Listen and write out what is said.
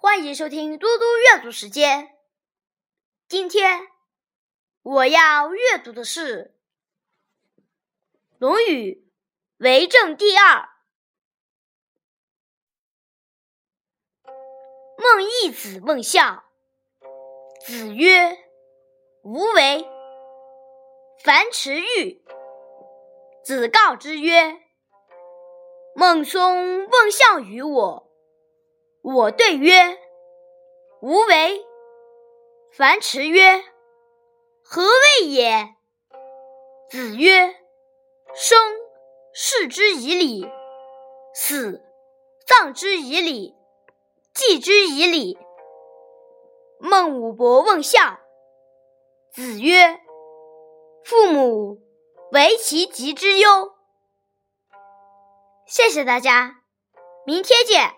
欢迎收听嘟嘟阅读时间。今天我要阅读的是《论语·为政第二》。孟懿子问孝，子曰：“无为。”樊迟愈，子告之曰：“孟松问孝于我。”我对曰：“无为。”樊迟曰：“何谓也？”子曰：“生，视之以礼；死，葬之以礼；祭之以礼。”孟武伯问孝，子曰：“父母，为其疾之忧。”谢谢大家，明天见。